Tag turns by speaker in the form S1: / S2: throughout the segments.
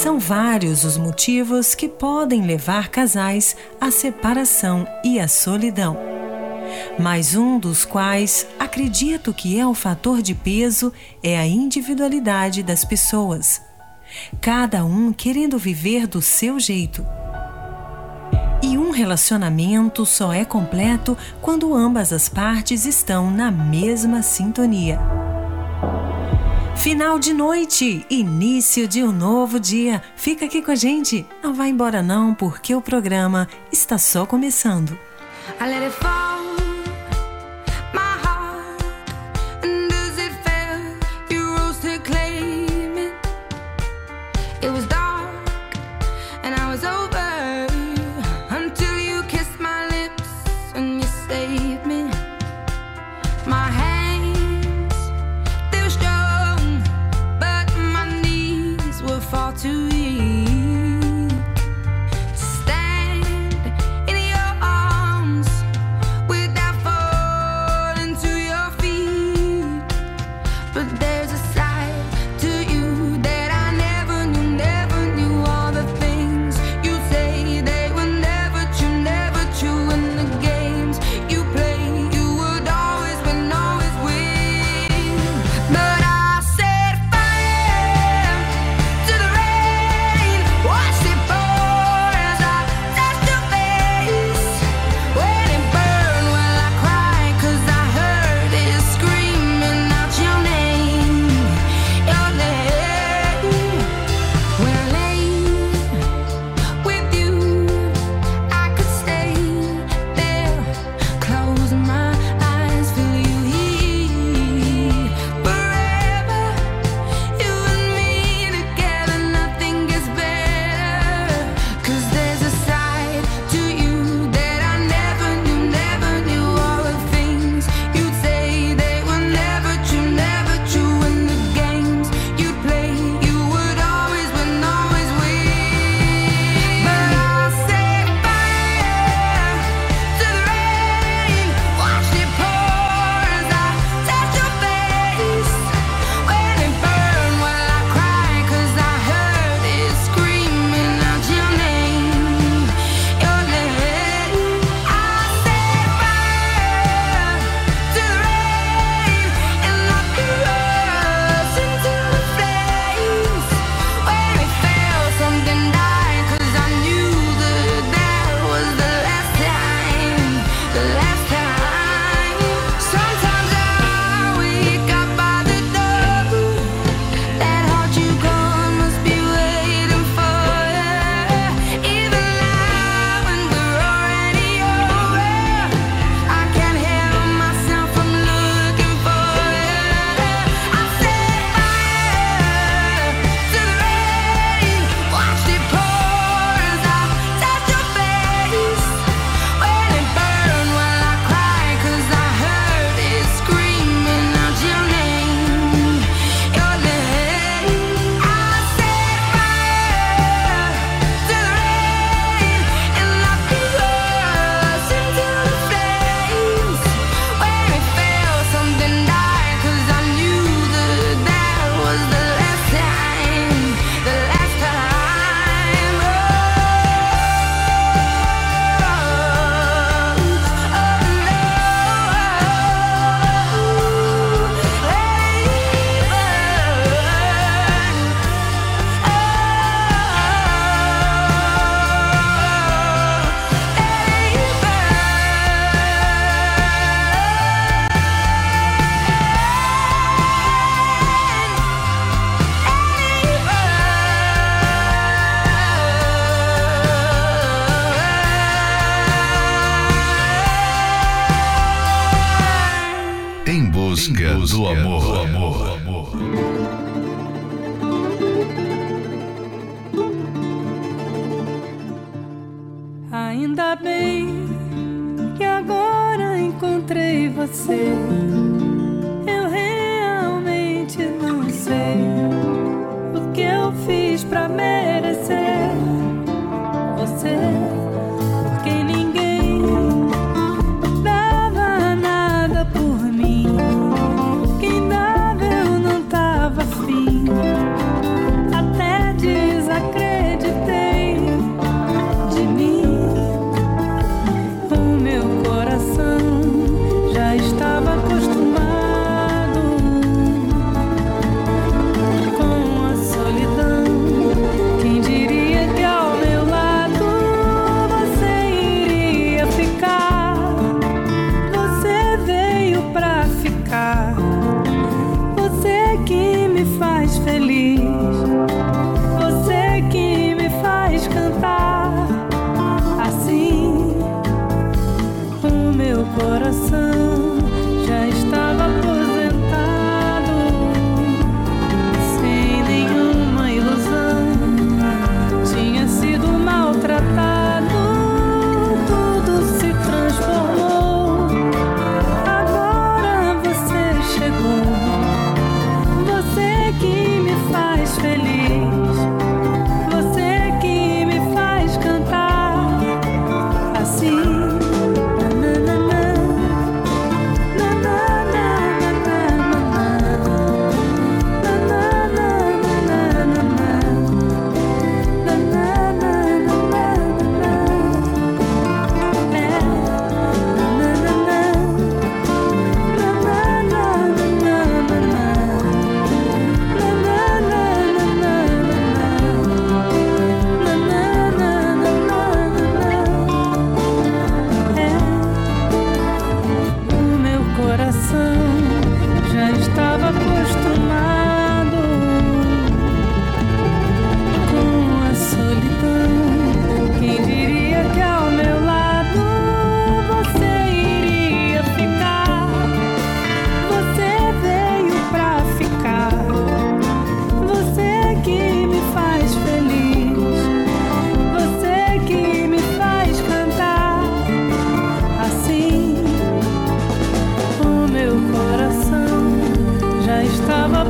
S1: São vários os motivos que podem levar casais à separação e à solidão. Mas um dos quais acredito que é o fator de peso é a individualidade das pessoas. Cada um querendo viver do seu jeito. E um relacionamento só é completo quando ambas as partes estão na mesma sintonia. Final de noite, início de um novo dia. Fica aqui com a gente. Não vá embora não, porque o programa está só começando.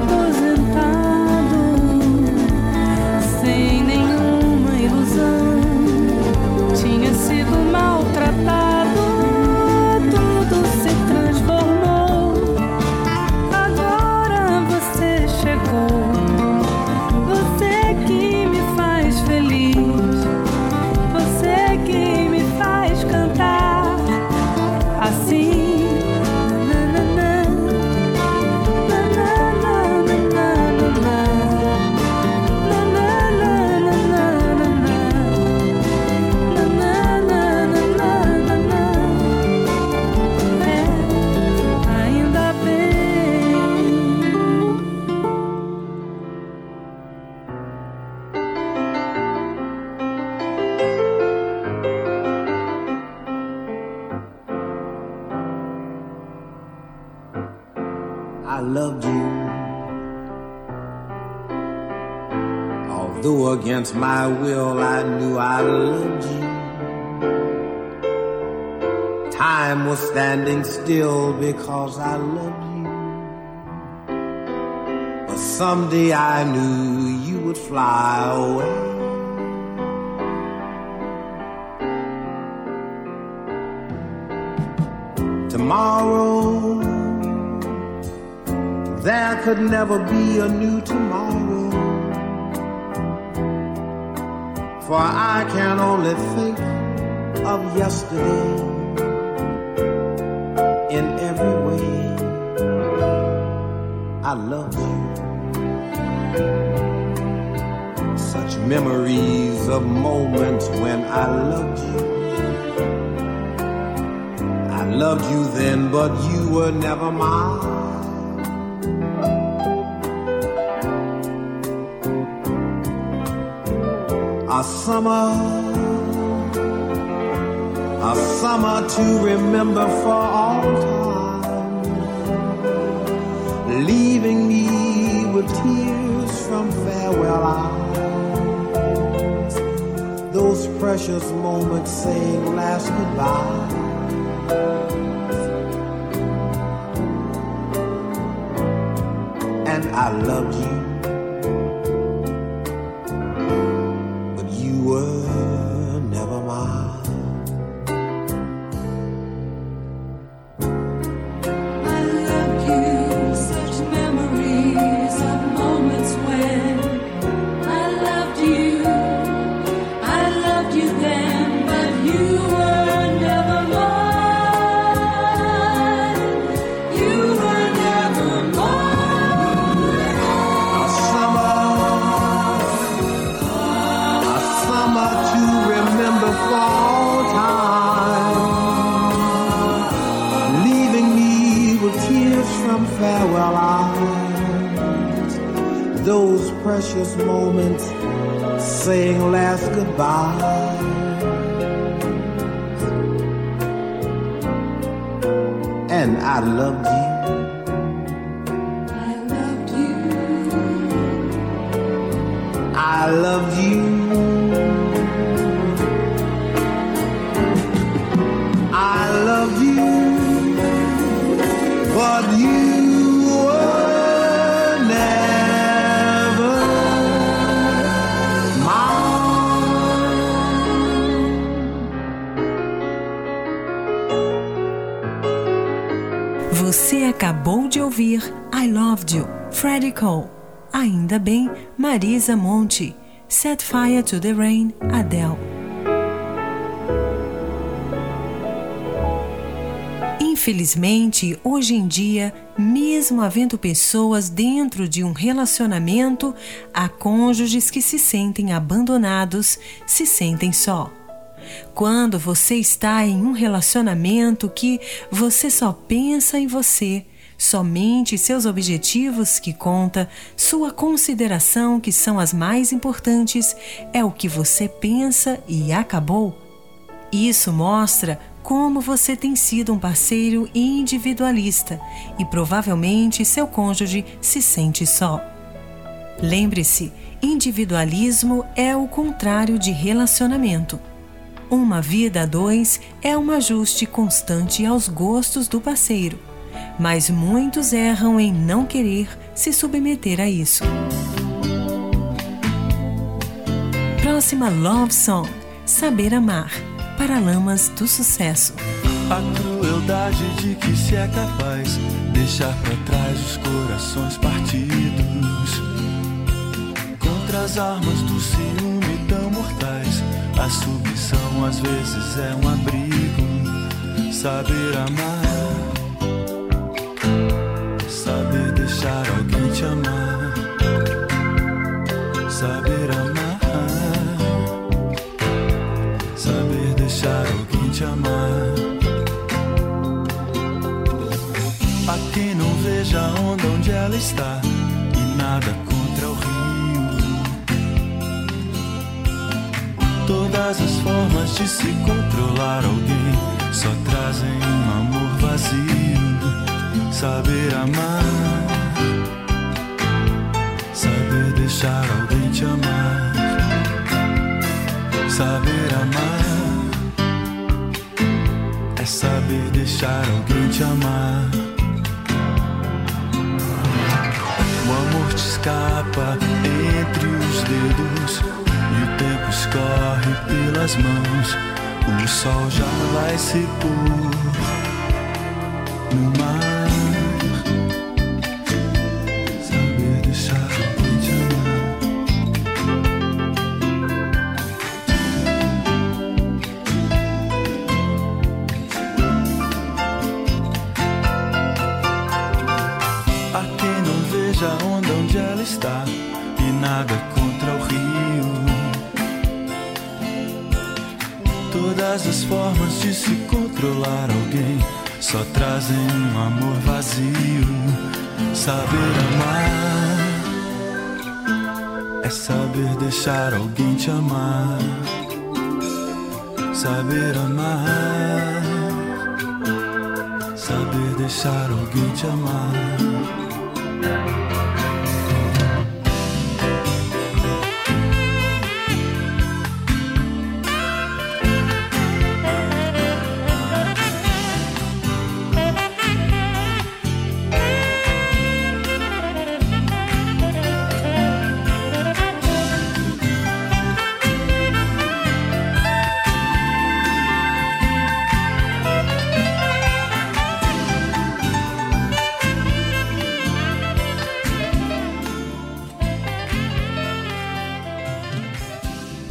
S2: 我 will, I knew I loved you. Time was standing still because I loved you. But someday I knew you would fly away. Tomorrow, there could never be a new tomorrow. For I can only think of yesterday in every way. I love you. Such memories of moments when I loved you. I loved you then, but you were never mine. A summer, a summer to remember for all time. Leaving me with tears from farewell eyes. Those precious moments saying last goodbye.
S3: and I loved you.
S2: I loved
S4: Você acabou de ouvir I Loved You, Freddie Cole. Ainda bem, Marisa Monte. Set Fire to the Rain, Adele. Infelizmente, hoje em dia, mesmo havendo pessoas dentro de um relacionamento, há cônjuges que se sentem abandonados, se sentem só. Quando você está em um relacionamento que você só pensa em você, somente seus objetivos que conta, sua consideração que são as mais importantes, é o que você pensa e acabou. Isso mostra como você tem sido um parceiro individualista e provavelmente seu cônjuge se sente só. Lembre-se, individualismo é o contrário de relacionamento. Uma vida a dois é um ajuste constante aos gostos do parceiro, mas muitos erram em não querer se submeter a isso. Próxima Love Song: Saber Amar. Paralamas do Sucesso.
S5: A crueldade de que se é capaz deixar para trás os corações partidos. Contra as armas do ciúme tão mortais, a submissão às vezes é um abrigo. Saber amar, saber deixar alguém te amar, saber amar. Saber deixar alguém te amar. A quem não veja a onda onde ela está e nada Todas as formas de se controlar alguém só trazem um amor vazio. Saber amar, saber deixar alguém te amar. Saber amar é saber deixar alguém te amar. O amor te escapa entre os dedos e o tempo escorre pelas mãos. O sol já vai se pôr deixar alguém te amar. Saber amar, saber deixar alguém te amar.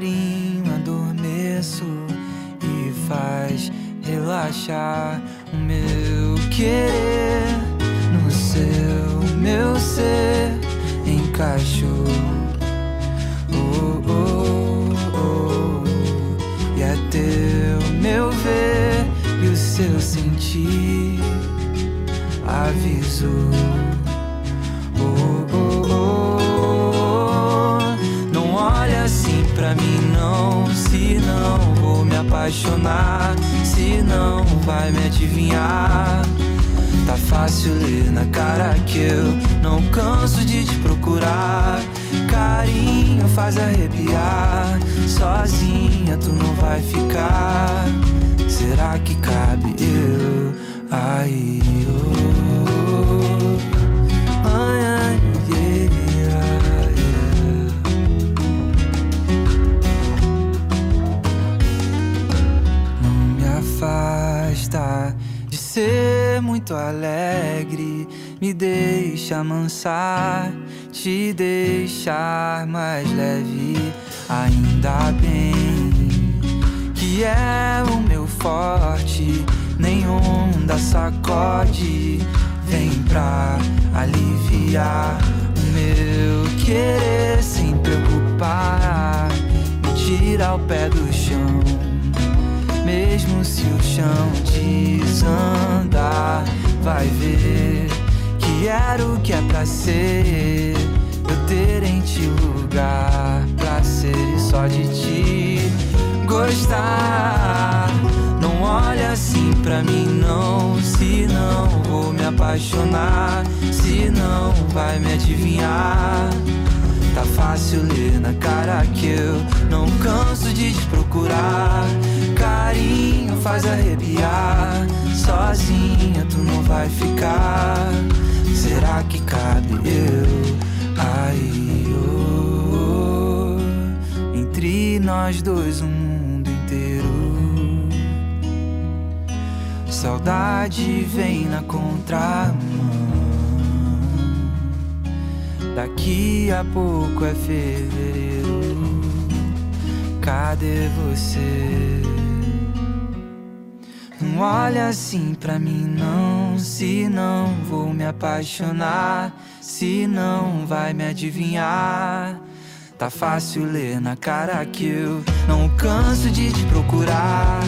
S6: fighting. Te deixar mais leve. Ainda bem que é o meu forte. Nenhum da sacode vem pra aliviar o meu querer sem preocupar. Me tira o pé do chão. Mesmo se o chão desandar, vai ver que era o que é pra ser. Eu ter em ti lugar pra ser e só de ti gostar. Não olha assim pra mim, não. Se não vou me apaixonar, se não vai me adivinhar. Tá fácil ler na cara que eu não canso de te procurar. Carinho faz arrepiar. Sozinha tu não vai ficar. Será que cabe eu aí? oh? Entre nós dois, o mundo inteiro. Saudade vem na contramão. Daqui a pouco é fevereiro. Cadê você? Não olha assim pra mim, não. Se não vou me apaixonar, se não vai me adivinhar. Tá fácil ler na cara que eu não canso de te procurar.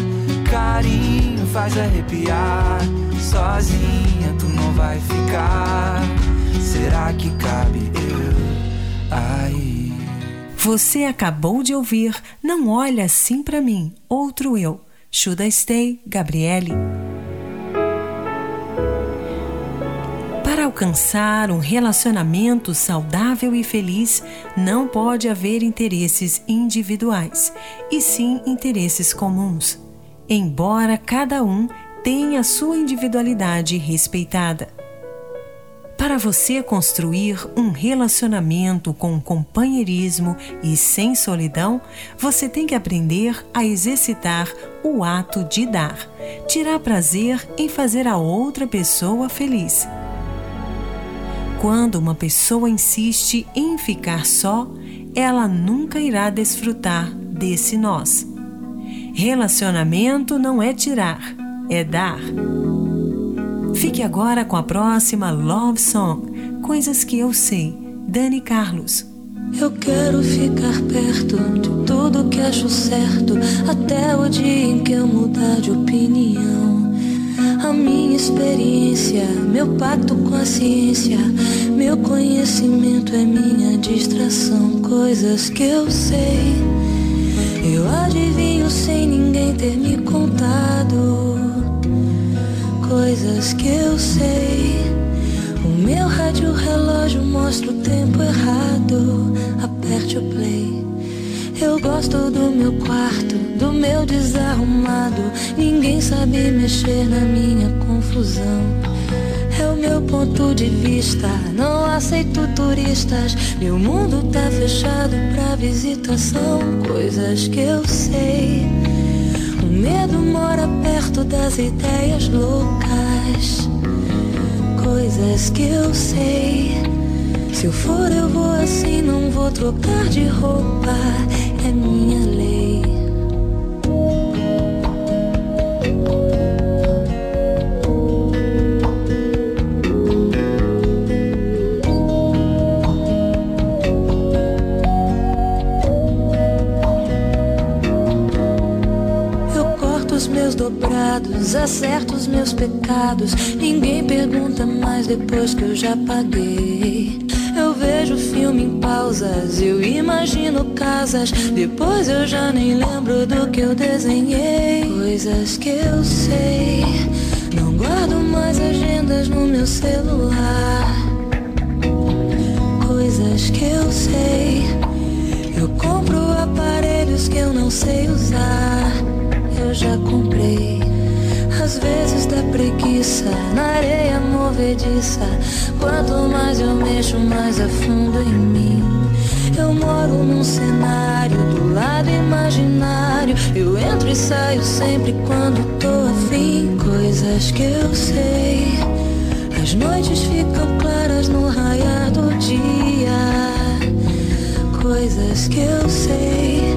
S6: Carinho faz arrepiar. Sozinha tu não vai ficar. Será que cabe eu aí?
S4: Você acabou de ouvir Não Olha Assim Pra Mim, Outro Eu. Should I Stay, Gabriele. Para alcançar um relacionamento saudável e feliz, não pode haver interesses individuais, e sim interesses comuns. Embora cada um tenha sua individualidade respeitada. Para você construir um relacionamento com companheirismo e sem solidão, você tem que aprender a exercitar o ato de dar, tirar prazer em fazer a outra pessoa feliz. Quando uma pessoa insiste em ficar só, ela nunca irá desfrutar desse nós. Relacionamento não é tirar, é dar. Fique agora com a próxima Love Song, Coisas que eu sei, Dani Carlos.
S7: Eu quero ficar perto de tudo que acho certo, até o dia em que eu mudar de opinião. A minha experiência, meu pacto com a ciência, meu conhecimento é minha distração, coisas que eu sei. Eu adivinho sem ninguém ter me contado coisas que eu sei. O meu rádio relógio mostra o tempo errado. Aperte o play. Eu gosto do meu quarto, do meu desarrumado. Ninguém sabe mexer na minha confusão. É o meu ponto de vista, não aceito turistas. Meu mundo tá fechado pra visitação. Coisas que eu sei. Medo mora perto das ideias loucas. Coisas que eu sei. Se eu for, eu vou assim, não vou trocar de roupa. É minha lei. Dobrados, acerto os meus pecados. Ninguém pergunta mais depois que eu já paguei. Eu vejo filme em pausas, eu imagino casas. Depois eu já nem lembro do que eu desenhei. Coisas que eu sei, Não guardo mais agendas no meu celular. Coisas que eu sei. Eu compro aparelhos que eu não sei usar. Eu já comprei. Às vezes dá preguiça na areia movediça. Quanto mais eu mexo, mais afundo em mim. Eu moro num cenário do lado imaginário. Eu entro e saio sempre quando tô afim. Coisas que eu sei. As noites ficam claras no raiar do dia. Coisas que eu sei.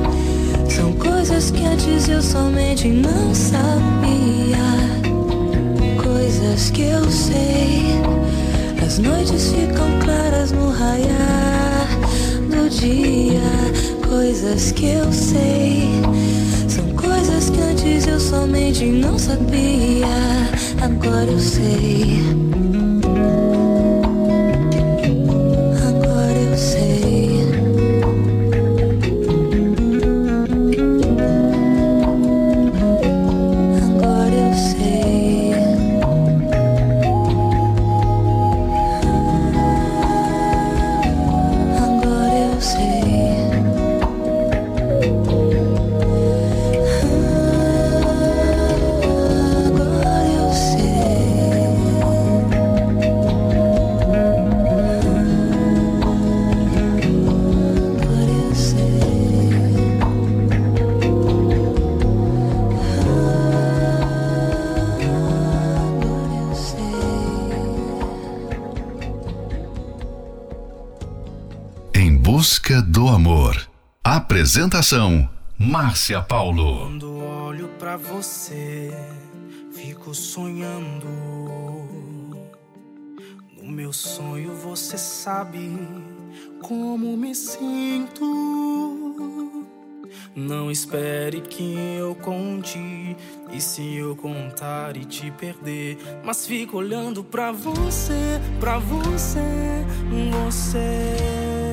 S7: Coisas que antes eu somente não sabia. Coisas que eu sei. As noites ficam claras no raiar do dia. Coisas que eu sei. São coisas que antes eu somente não sabia. Agora eu sei.
S8: Apresentação: Márcia Paulo.
S9: Quando olho pra você, fico sonhando. No meu sonho você sabe como me sinto. Não espere que eu conte. E se eu contar e te perder? Mas fico olhando pra você, pra você, você.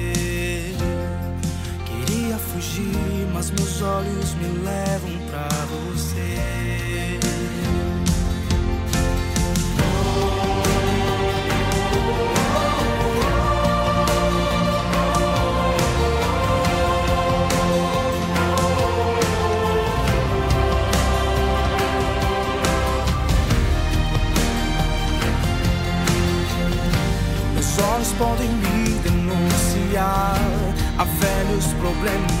S9: Fugir, mas meus olhos me levam pra você. Meus olhos podem me denunciar a velhos problemas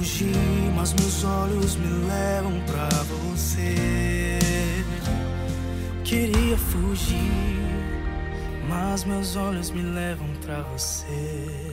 S9: Fugir, mas meus olhos me levam pra você. queria fugir, mas meus olhos me levam pra você.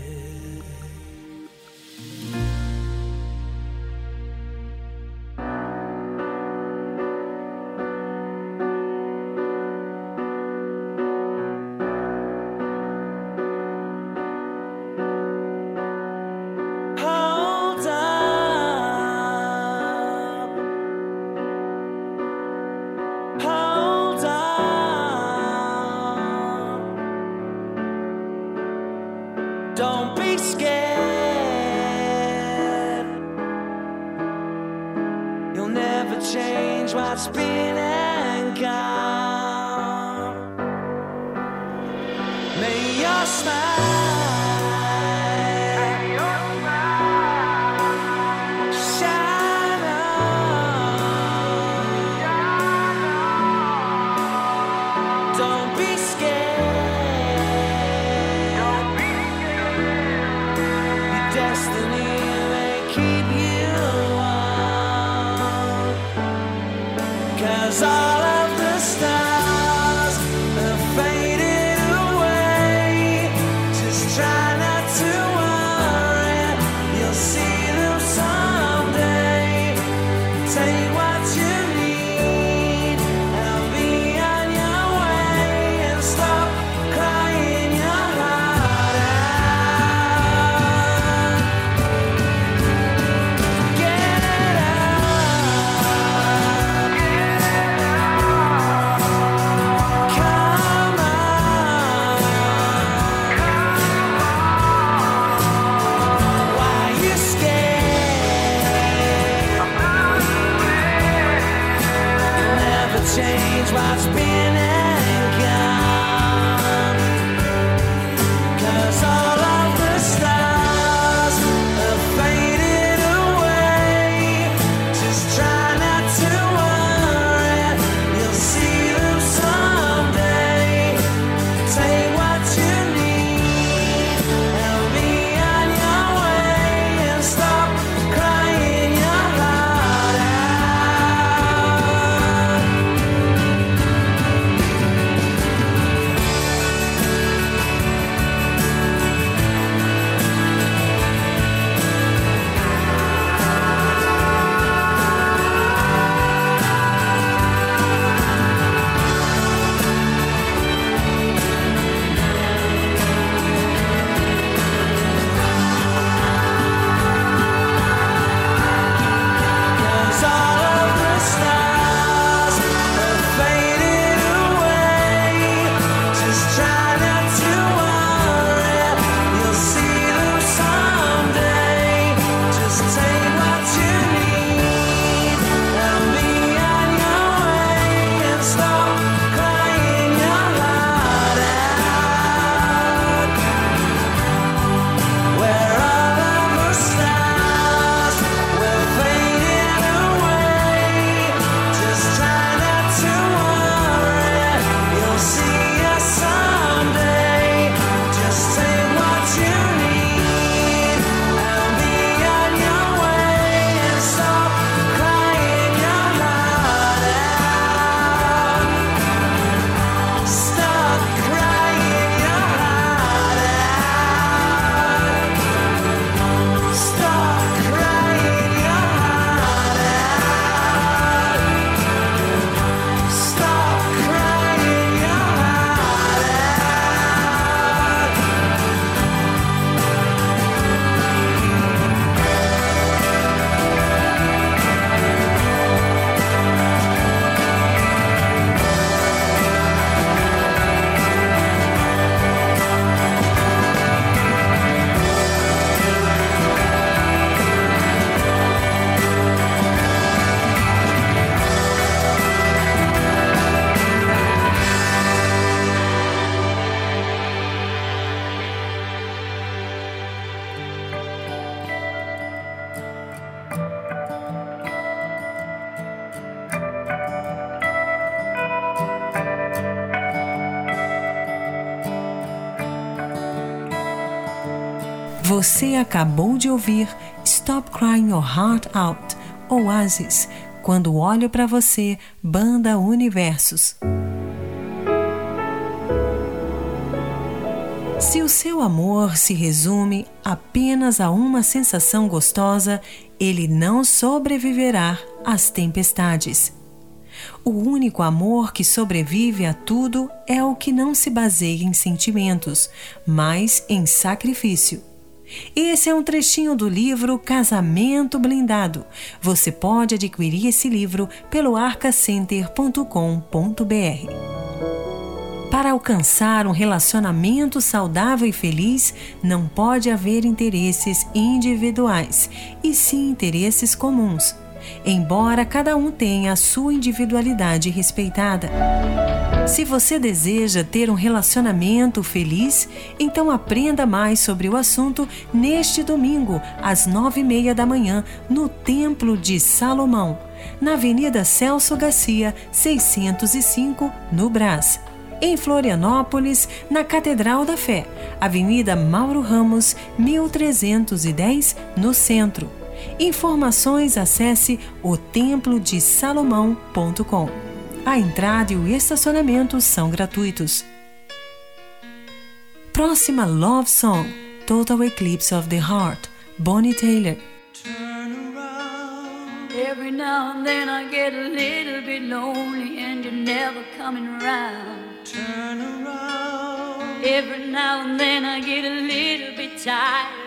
S4: Você acabou de ouvir Stop Crying Your Heart Out, Oasis, quando olho para você, Banda Universos. Se o seu amor se resume apenas a uma sensação gostosa, ele não sobreviverá às tempestades. O único amor que sobrevive a tudo é o que não se baseia em sentimentos, mas em sacrifício. Esse é um trechinho do livro Casamento Blindado. Você pode adquirir esse livro pelo arcacenter.com.br. Para alcançar um relacionamento saudável e feliz, não pode haver interesses individuais, e sim interesses comuns, embora cada um tenha a sua individualidade respeitada. Se você deseja ter um relacionamento feliz, então aprenda mais sobre o assunto neste domingo, às nove e meia da manhã, no Templo de Salomão, na Avenida Celso Garcia, 605, no Brás. Em Florianópolis, na Catedral da Fé, Avenida Mauro Ramos, 1310, no centro. Informações acesse otemplodesalomão.com. A entrada e o estacionamento são gratuitos. Próxima Love Song: Total Eclipse of the Heart, Bonnie Taylor.
S7: Every now and then I get a little bit lonely and you're never coming around. Turn around. Every now and then I get a little bit tired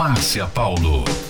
S10: Márcia Paulo.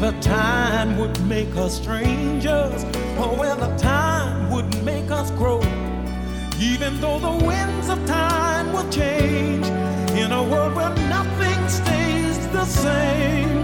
S11: Whether time would make us strangers or whether time would make us grow. Even though the winds of time will change in a world where nothing stays the same,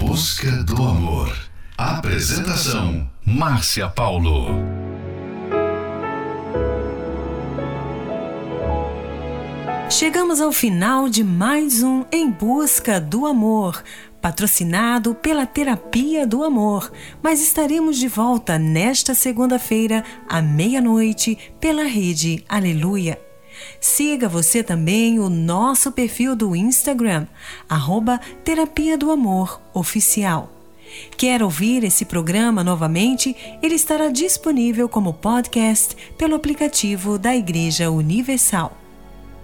S10: busca do amor. Apresentação: Márcia Paulo.
S4: Chegamos ao final de mais um Em Busca do Amor, patrocinado pela Terapia do Amor. Mas estaremos de volta nesta segunda-feira, à meia-noite, pela rede Aleluia. Siga você também o nosso perfil do Instagram, arroba Terapia do Amor Oficial. Quer ouvir esse programa novamente? Ele estará disponível como podcast pelo aplicativo da Igreja Universal.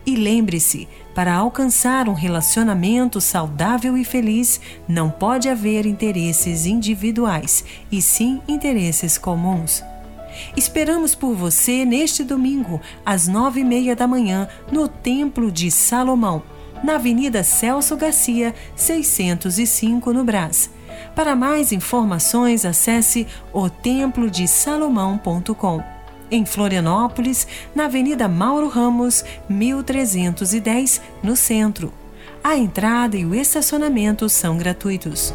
S4: E lembre-se, para alcançar um relacionamento saudável e feliz, não pode haver interesses individuais, e sim interesses comuns. Esperamos por você neste domingo, às nove e meia da manhã, no Templo de Salomão, na Avenida Celso Garcia, 605, no Brás. Para mais informações, acesse otemplodesalomão.com. Em Florianópolis, na Avenida Mauro Ramos, 1310, no centro. A entrada e o estacionamento são gratuitos.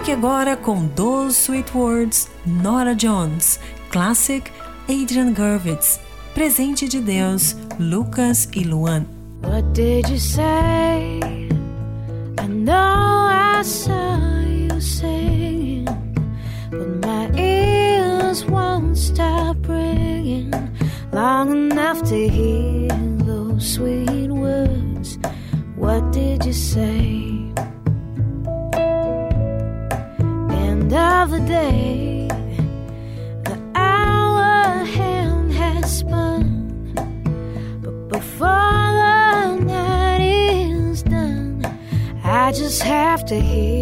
S4: Fique agora com Those Sweet Words, Nora Jones, Classic, Adrian Gervitz, Presente de Deus, Lucas e Luan.
S8: What did you say? I know I saw you singing, but my ears won't stop ringing long enough to hear those sweet words. What did you say? end of the day, the hour hand has spun. But before the night is done, I just have to hear.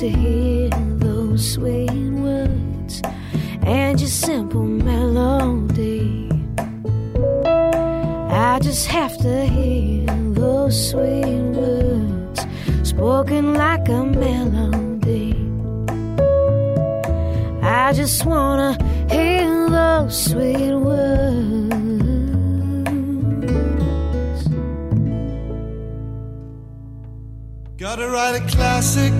S8: to hear those sweet words and your simple melody. I just have to hear those sweet words spoken like a melody. I just wanna hear those sweet words.
S12: Gotta write a classic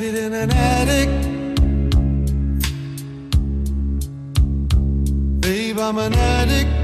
S12: resided in an attic. Babe, I'm an addict.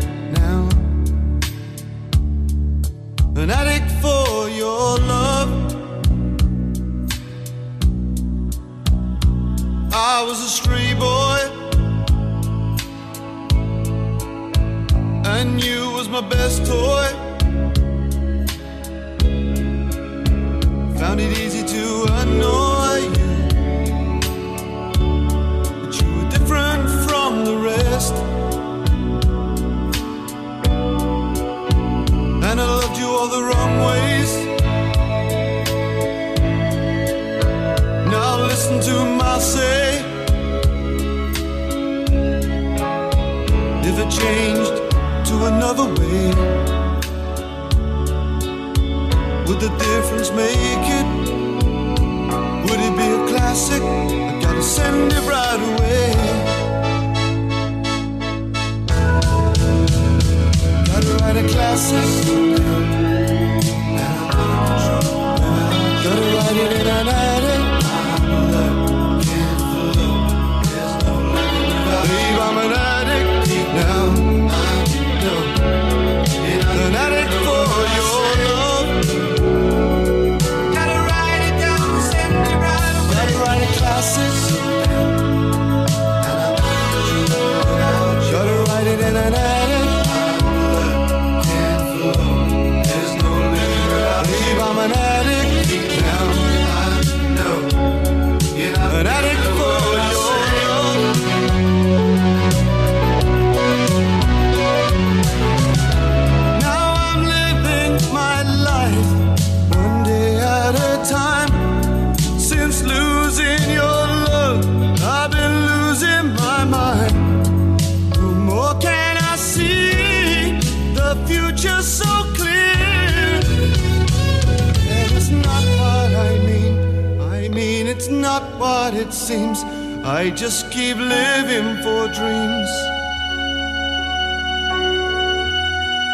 S12: I just keep living for dreams.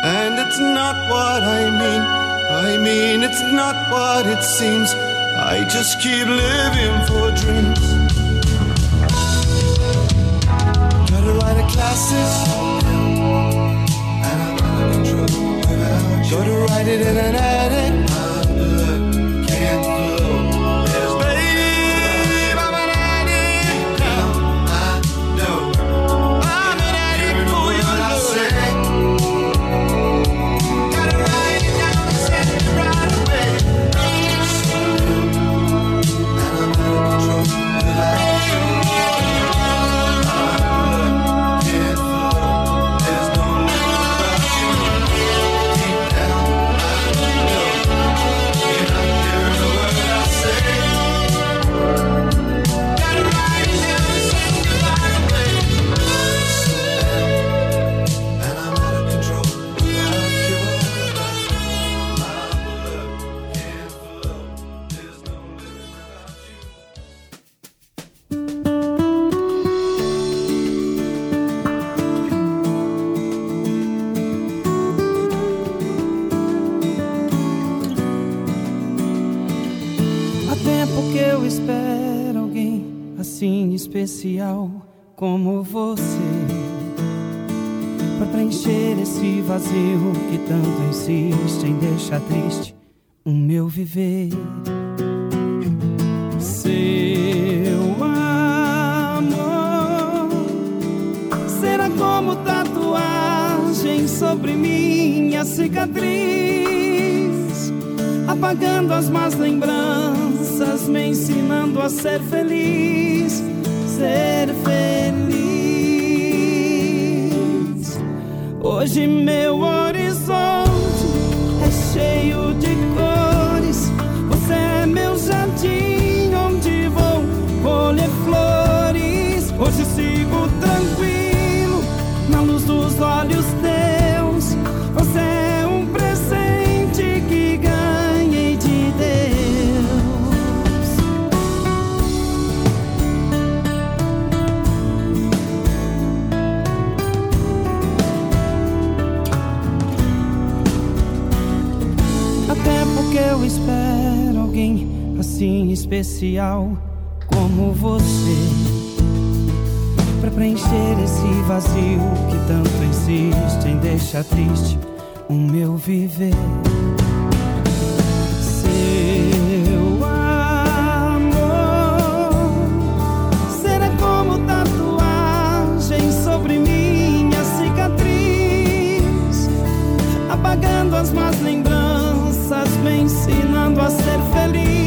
S12: And it's not what I mean. I mean, it's not what it seems. I just keep living for dreams. Gotta write a classes. Gotta write it in an attic.
S1: Vazio que tanto insiste em deixar triste o meu viver. Seu amor será como tatuagem sobre minha cicatriz apagando as más lembranças, me ensinando a ser feliz, ser feliz. Hoje meu horizonte é cheio de cores, você é meu jardim onde vou colher flores. Hoje sigo tranquilo na luz dos olhos especial como você Pra preencher esse vazio que tanto insiste em deixar triste o meu viver. Seu amor será como tatuagem sobre minha cicatriz, apagando as más lembranças, me ensinando a ser feliz,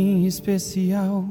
S1: assim especial